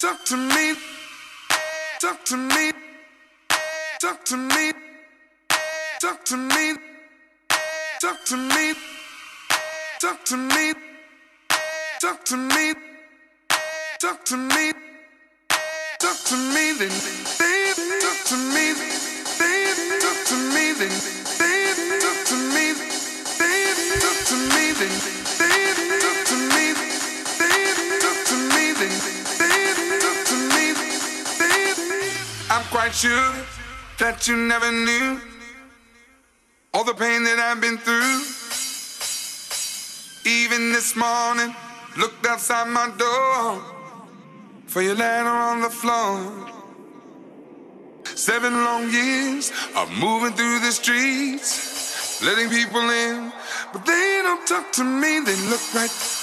Talk to me. Talk to me. Talk to me. Talk to me. Talk to me. Talk to me. Talk to me. Talk to me. Talk to me then, babe. Talk to me, babe. Talk to me then, babe. Talk to me, babe. Talk to me then, babe. Talk to me, babe. Talk to me then. I'm quite sure that you never knew all the pain that I've been through. Even this morning, looked outside my door for your letter on the floor. Seven long years of moving through the streets, letting people in, but they don't talk to me, they look right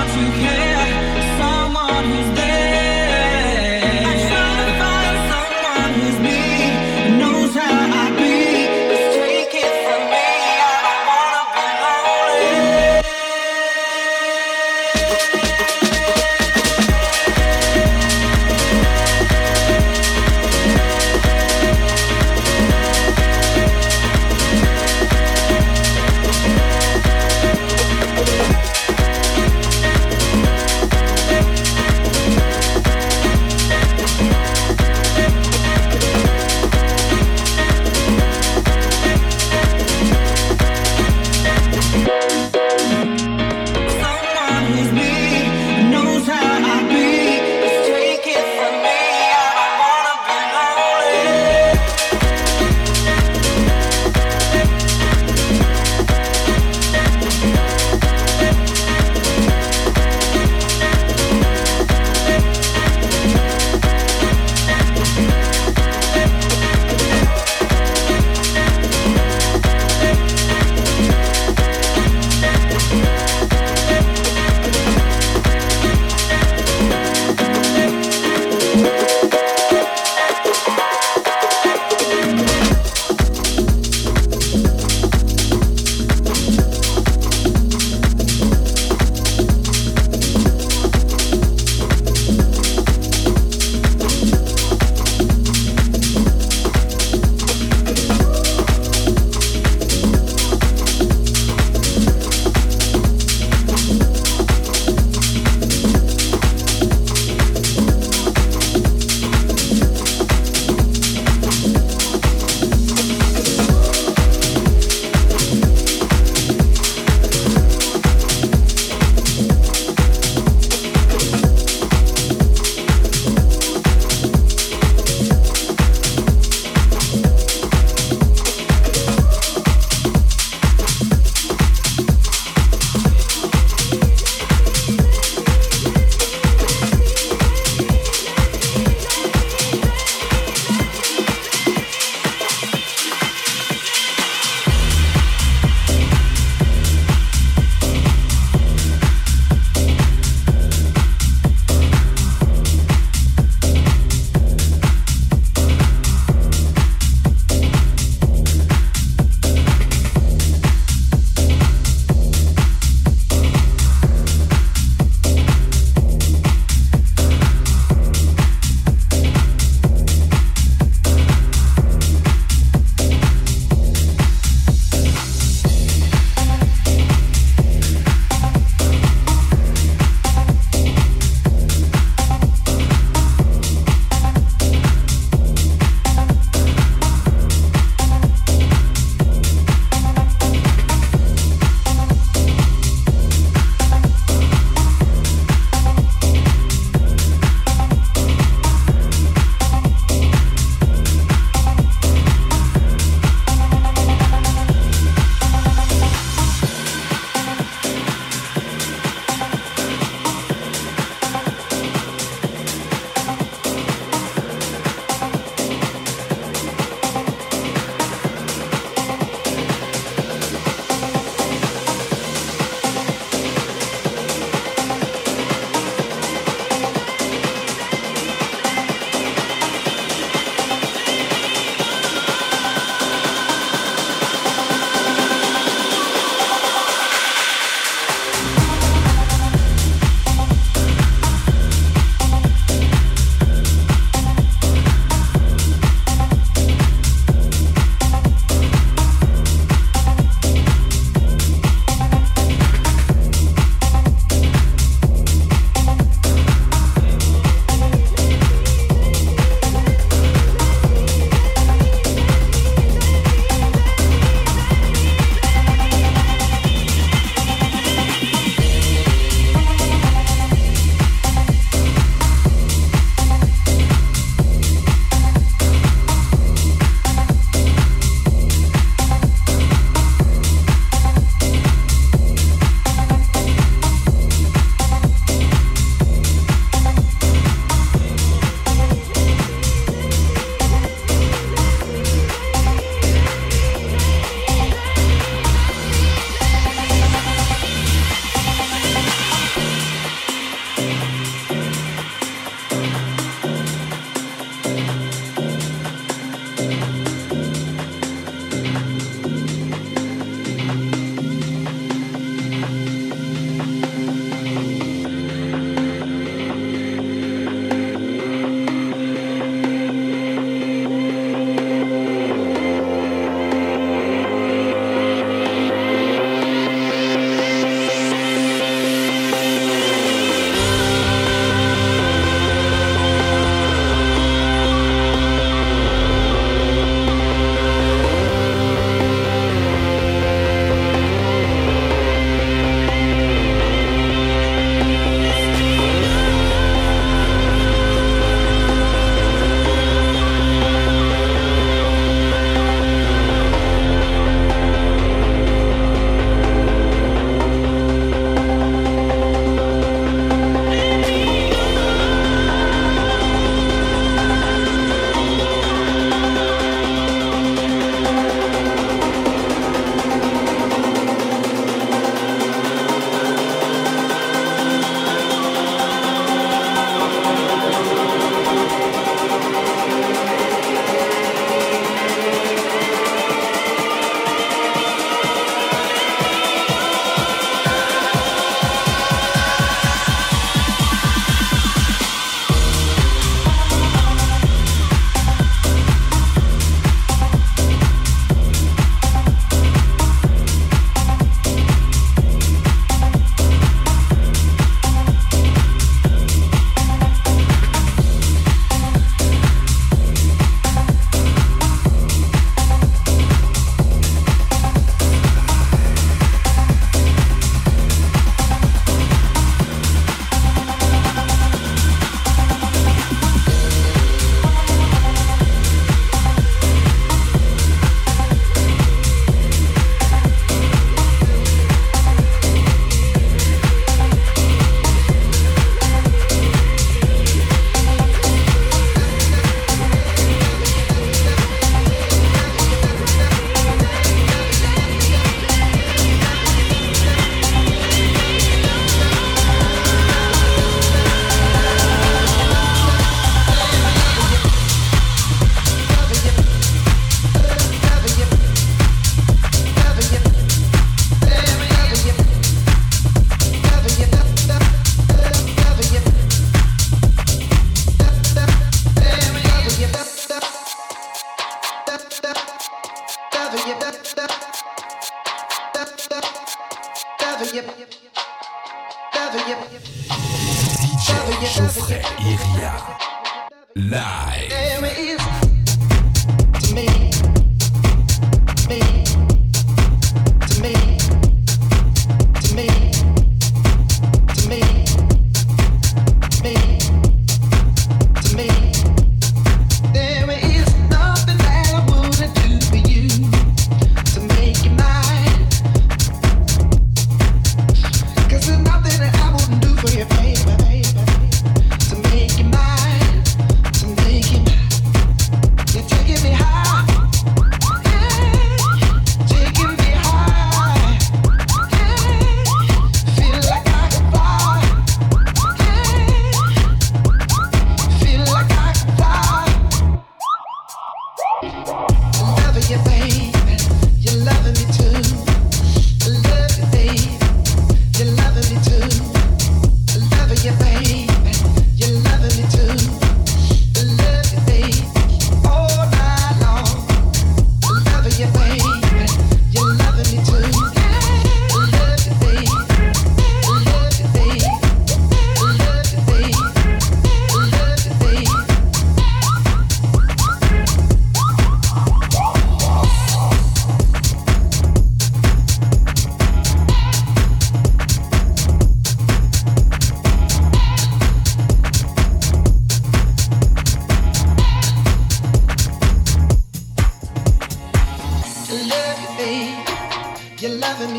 someone to care, someone who's there.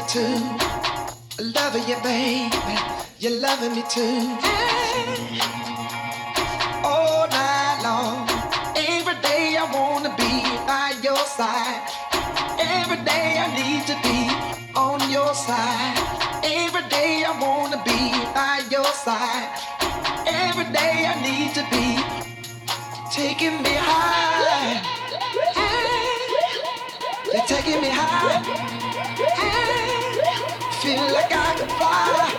me too. I love you, baby. You're loving me too. Hey. All night long. Every day I wanna be by your side. Every day I need to be on your side. Every day I wanna be by your side. Every day I need to be taking me high. Hey. You're taking me high. Hey feel like I can fly.